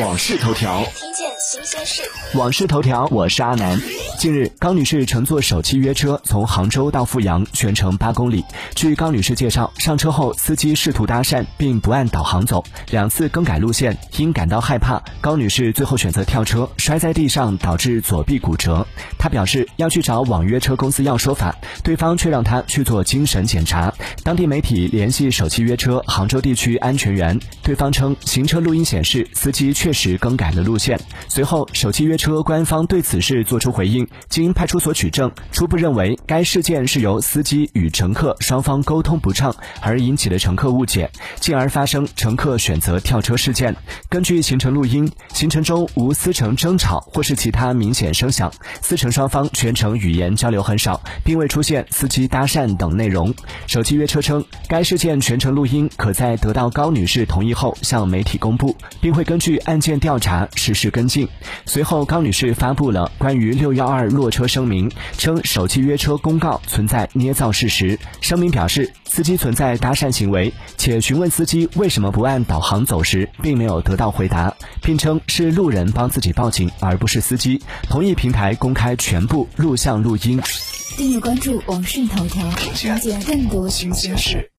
往事头条，听见新鲜事。往事头条，我是阿南。近日，高女士乘坐首汽约车从杭州到阜阳，全程八公里。据高女士介绍，上车后司机试图搭讪，并不按导航走，两次更改路线。因感到害怕，高女士最后选择跳车，摔在地上，导致左臂骨折。她表示要去找网约车公司要说法，对方却让她去做精神检查。当地媒体联系首汽约车杭州地区安全员，对方称行车录音显示司机确实更改了路线。随后，首汽约车官方对此事作出回应。经派出所取证，初步认为该事件是由司机与乘客双方沟通不畅而引起的乘客误解，进而发生乘客选择跳车事件。根据行程录音，行程中无司乘争吵或是其他明显声响，司乘双方全程语言交流很少，并未出现司机搭讪等内容。首汽约车称，该事件全程录音可在得到高女士同意后向媒体公布，并会根据案案件调查实时跟进。随后，高女士发布了关于六幺二落车声明，称首汽约车公告存在捏造事实。声明表示，司机存在搭讪行为，且询问司机为什么不按导航走时，并没有得到回答，并称是路人帮自己报警，而不是司机。同意平台公开全部录像录音。订阅关注网讯头条，了解更多新鲜事。